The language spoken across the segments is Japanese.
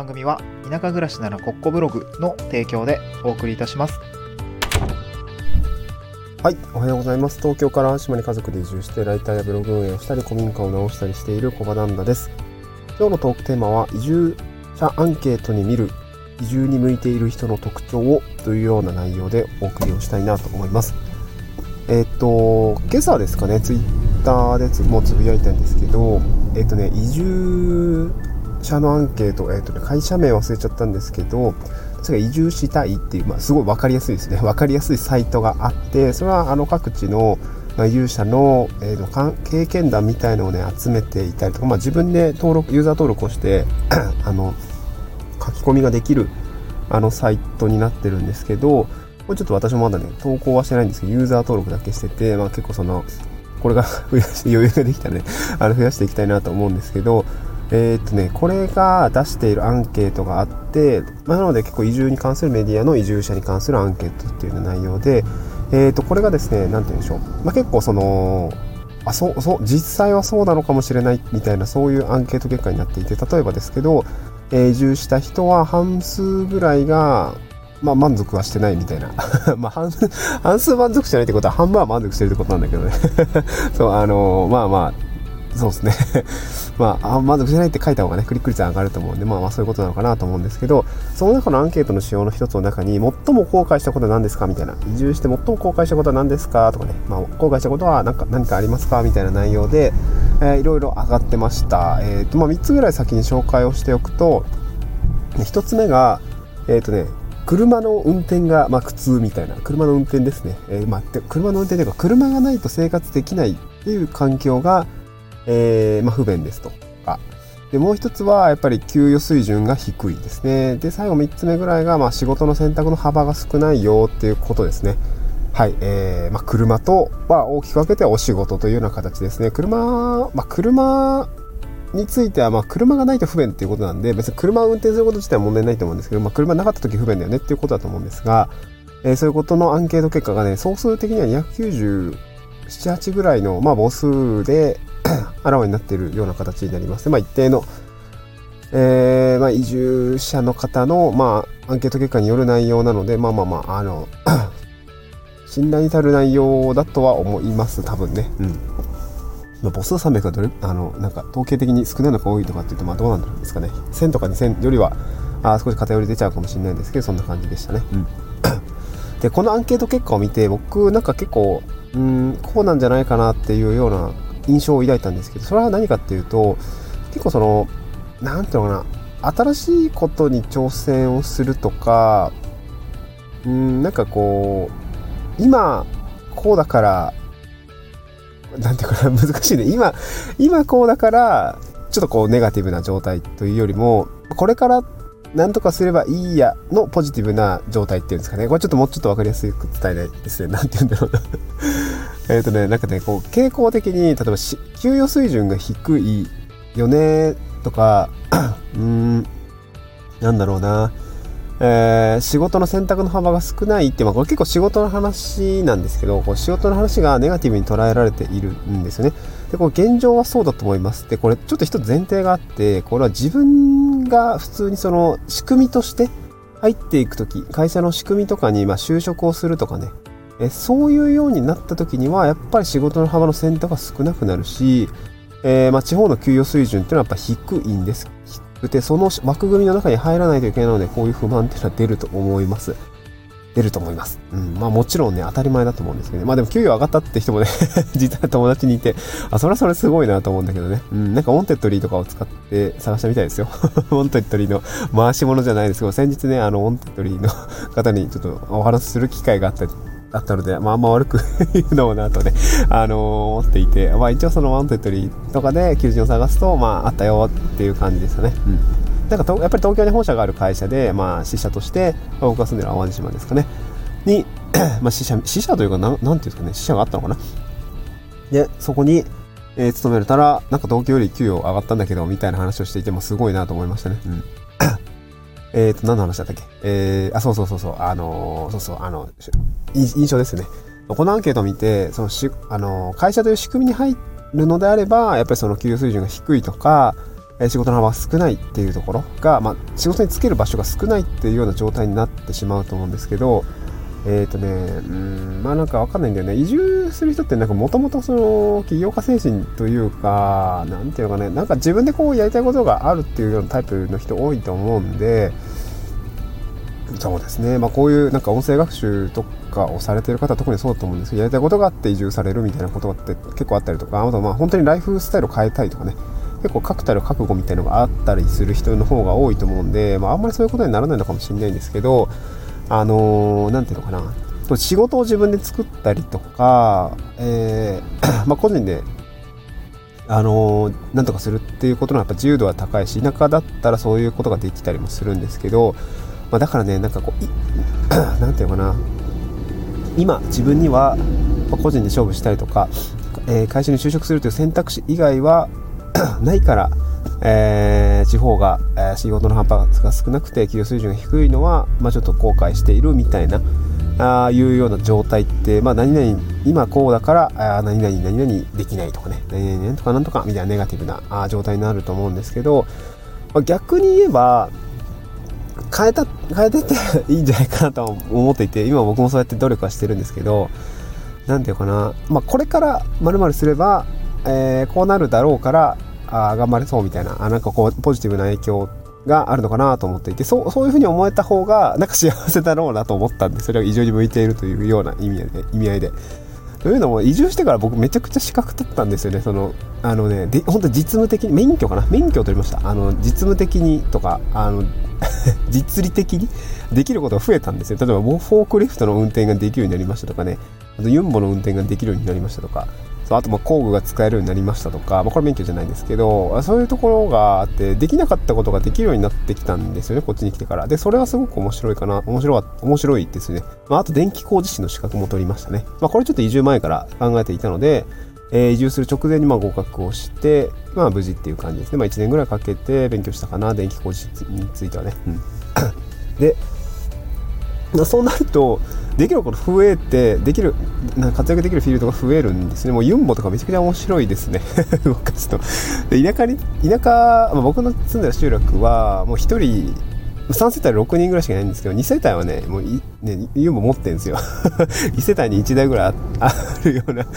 番組は田舎暮らしならコッコブログの提供でお送りいたしますはい、おはようございます。東京から島に家族で移住してライターやブログ運営をしたり古民家を直したりしている小場旦那です。今日のトークテーマは移住者アンケートに見る移住に向いている人の特徴をというような内容でお送りをしたいなと思います。えっ、と、今朝ですかね、ツイッターでつもうつぶやいたんですけど、えっ、とね、移住者のアンケート、えっ、とね、会社名忘れちゃったんですけど、それが移住したいっていう、まあ、すごい分かりやすいですね。分かりやすいサイトがあって、それはあの各地の、まあ、移住者の,、えー、の経験談みたいのをね、集めていたりとか、まあ、自分で登録、ユーザー登録をして あの、書き込みができるあのサイトになってるんですけど、これちょっと私もまだね、投稿はしてないんですけど、ユーザー登録だけしてて、まあ、結構その、これが 増やして、余裕ができたらね、あの増やしていきたいなと思うんですけど、えー、っとね、これが出しているアンケートがあって、まあ、なので結構移住に関するメディアの移住者に関するアンケートっていう内容で、えー、っとこれがですね、何て言うんでしょう、まあ、結構その、あそうそう実際はそうなのかもしれないみたいなそういうアンケート結果になっていて例えばですけど、えー、移住した人は半数ぐらいがまあ満足はしてないみたいな。まあ半数、半数満足してないってことは半分は満足してるってことなんだけどね。そう、あのー、まあまあ、そうですね。まあ、あ満足しないって書いた方がね、クリック率上がると思うんで、まあまあそういうことなのかなと思うんですけど、その中のアンケートの仕様の一つの中に、最も後悔したことは何ですかみたいな。移住して最も後悔したことは何ですかとかね、まあ後悔したことは何か何かありますかみたいな内容で、えー、いろいろ上がってました。えっ、ー、と、まあ3つぐらい先に紹介をしておくと、1つ目が、えっ、ー、とね、車の運転が、まあ、苦痛みたいな車の運転ですね、えーまあ、車の運転というか車がないと生活できないっていう環境が、えー、まあ、不便ですとか。で、もう一つは、やっぱり給与水準が低いですね。で、最後3つ目ぐらいが、まあ、仕事の選択の幅が少ないよっていうことですね。はい。えー、まあ、車とは大きく分けてお仕事というような形ですね。車、まあ、車については、まあ、車がないと不便っていうことなんで、別に車を運転すること自体は問題ないと思うんですけど、まあ、車なかった時不便だよねっていうことだと思うんですが、えー、そういうことのアンケート結果がね、総数的には297、8ぐらいの、まあ、母数で あらわになっているような形になります。まあ、一定の、えー、まあ、移住者の方の、まあ、アンケート結果による内容なので、まあまあまあ、あの、信頼に足る内容だとは思います、多分ね。うん。まあ、母数300がどれ、あの、なんか、統計的に少ないのか多いとかっていうと、まあ、どうなんですかね。1000とか2000よりは、あ少し偏り出ちゃうかもしれないんですけど、そんな感じでしたね。うん。で、このアンケート結果を見て、僕、なんか結構、うん、こうなんじゃないかなっていうような印象を抱いたんですけど、それは何かっていうと、結構その、なんていうのかな、新しいことに挑戦をするとか、うん、なんかこう、今、こうだから、なんていうかな、難しいね。今、今こうだから、ちょっとこうネガティブな状態というよりも、これからなんとかすればいいやのポジティブな状態っていうんですかね。これちょっともうちょっとわかりやすく伝えないですね。なんて言うんだろうなえっとね、なんかね、こう、傾向的に、例えば給与水準が低いよねとか、うん、なんだろうな、えー、仕事の選択の幅が少ないって、まあ、これ結構仕事の話なんですけど、こう仕事の話がネガティブに捉えられているんですよね。で、こう現状はそうだと思います。で、これちょっと一つ前提があって、これは自分が普通にその仕組みとして入っていくとき、会社の仕組みとかにま就職をするとかね、えそういうようになった時にはやっぱり仕事の幅の選択が少なくなるし、えー、まあ、地方の給与水準っていうのはやっぱ低いんです。低くて、その枠組みの中に入らないといけないので、こういう不満っていうのは出ると思います。出ると思います。うん。まあもちろんね、当たり前だと思うんですけどね。まあでも給与上がったって人もね 実は友達にいて、あ、それはそれすごいなと思うんだけどね。うん。なんかウォンテッドリーとかを使って探したみたいですよ。ウォンテッドリーの回し者じゃないですけど、先日ね、あの、ウォンテッドリーの方にちょっとお話しする機会があっただったので、まあ、あんま悪く言うのもなとね、あのー、思っていて、まあ、一応そのウォンテッドリーとかで求人を探すと、まあ、あったよっていう感じですよね。うん。なんかやっぱり東京に本社がある会社で、まあ、支社として、まあ、僕が住んでる淡路島ですかね、に、まあ、支社、支社というか、なん、なんていうんですかね、支社があったのかな。で、そこに、えー、勤めれたら、なんか東京より給与上がったんだけど、みたいな話をしていてもすごいなと思いましたね。うん。えっ、と、何の話だったっけ？えー、あ、そうそうそうそう、あのー、そうそう、あの、印象ですね。このアンケートを見て、そのし、あのー、会社という仕組みに入るのであれば、やっぱりその給与水準が低いとか、え仕事の幅が少ないっていうところが、まあ、仕事につける場所が少ないっていうような状態になってしまうと思うんですけど、えっ、ー、とね、うん、まあなんかわかんないんだよね。移住する人ってなんかもともとその起業家精神というか、なんていうのかね、なんか自分でこうやりたいことがあるっていうようなタイプの人多いと思うんで、そうですね、まあこういうなんか音声学習とかをされてる方は特にそうだと思うんですけど、やりたいことがあって移住されるみたいなことって結構あったりとか、あとまあ本当にライフスタイルを変えたいとかね、結構確たる覚悟みたいなのがあったりする人の方が多いと思うんで、まああんまりそういうことにならないのかもしれないんですけど、あのー、ていうのかな、仕事を自分で作ったりとか、えー、まあ個人で、あのー、なんとかするっていうことのやっぱ自由度は高いし、田舎だったらそういうことができたりもするんですけど、まあ、だからね、なんかこう、なんていうのかな、今自分には個人で勝負したりとか、えー、会社に就職するという選択肢以外は ないから、えー、地方が、えー、仕事の反発が少なくて給与水準が低いのは、まあ、ちょっと後悔しているみたいなあいうような状態って、まあ、何々今こうだからあ何々何々できないとかね何々とかなんとかみたいなネガティブなあ状態になると思うんですけど、まあ、逆に言えば変えた変えてっていいんじゃないかなと思っていて今僕もそうやって努力はしてるんですけど何て言うかな、まあ、これからまるすれば、えー、こうなるだろうからあ頑張れそうみたいなあなんかこうポジティブな影響があるのかなと思っていてそうそういうふうに思えた方が なんか幸せだろうなと思ったんでそれが異常に向いているというような意味で意味合いで。というのも移住してから僕めちゃくちゃ資格取ったんですよね。そのあのねで本当実務的に免許かな？免許を取りました。あの実務的にとかあの 実利的にできることが増えたんですよ。例えばフォークリフトの運転ができるようになりましたとかねあとユンボの運転ができるようになりましたとかそうあとま工具が使えるようになりましたとか、まあ、これ免許じゃないですけどそういうところがあってできなかったことができるようになってきたんですよねこっちに来てから。でそれはすごく面白いかな面白い面白いですね、まあ、あと電気工事士の資格も取りましたね、まあ、これちょっと移住前から考えていたのでえ、移住する直前にま合格をして、まあ、無事っていう感じですね、まあ、1年ぐらいかけて勉強したかな電気工事についてはね、うん、でそうなるとできること増えてできる活躍できるフィールドが増えるんですね。もうユンボとかめちゃくちゃ面白いですね。僕たちと。で田舎に田舎、まあ、僕の住んでる集落はもう1人3世帯6人ぐらいしかいないんですけど、2世帯はね、もう、ね、ユーモ持ってるんですよ。1世帯に1台ぐらいあ るようなね、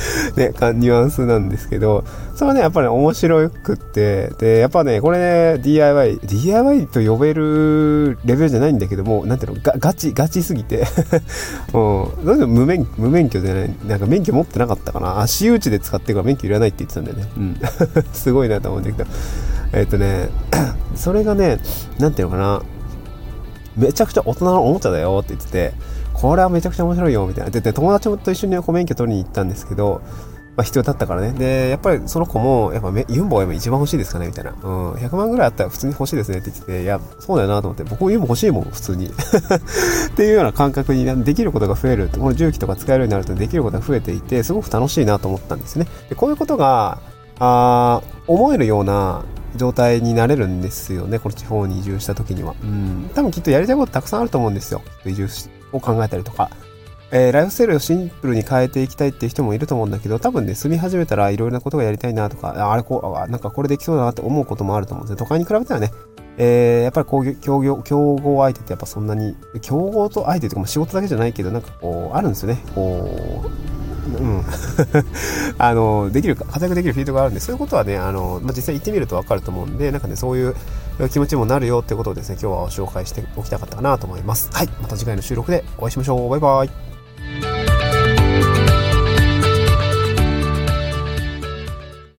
ニュアンスなんですけど、それはね、やっぱり、ね、面白くって、で、やっぱね、これね、DIY、DIY と呼べるレベルじゃないんだけども、なんていうの、ガガチ、ガチすぎて もう、どうしても無免無免許でね、ない、なんか免許持ってなかったかな。足打ちで使ってから免許いらないって言ってたんだよね。うん。すごいなと思うんだけど。えっ、ー、とね、それがね、なんていうのかな、めちゃくちゃ大人のおもちゃだよって言ってて、これはめちゃくちゃ面白いよみたいな。で、で友達と一緒に免許取りに行ったんですけど、まあ、必要だったからね。で、やっぱりその子も、やっぱユンボが今一番欲しいですかねみたいな。うん、100万ぐらいあったら普通に欲しいですねって言ってて、いや、そうだよなと思って、僕もユンボ欲しいもん、普通に。っていうような感覚にできることが増える。この重機とか使えるようになるとできることが増えていて、すごく楽しいなと思ったんですね。で、こういうことが、あ思えるような状態になれるんですよね、この地方に移住した時には。うん。多分きっとやりたいことたくさんあると思うんですよ。移住を考えたりとか。えー、ライフスタイルをシンプルに変えていきたいっていう人もいると思うんだけど、多分ね、住み始めたらいろいろなことがやりたいなとか、あれこう、なんかこれできそうだなって思うこともあると思うんですね。都会に比べたらね、えー、やっぱり工業競業競合相手ってやっぱそんなに、競合と相手というか仕事だけじゃないけど、なんかこう、あるんですよね。こう、うん、あのできる活躍できるフィードがあるんでそういうことはねあの、まあ、実際行ってみると分かると思うんでなんかねそういう気持ちもなるよってことをですね今日は紹介しておきたかったかなと思います。はい。また次回の収録でお会いしましょう。バイバイ。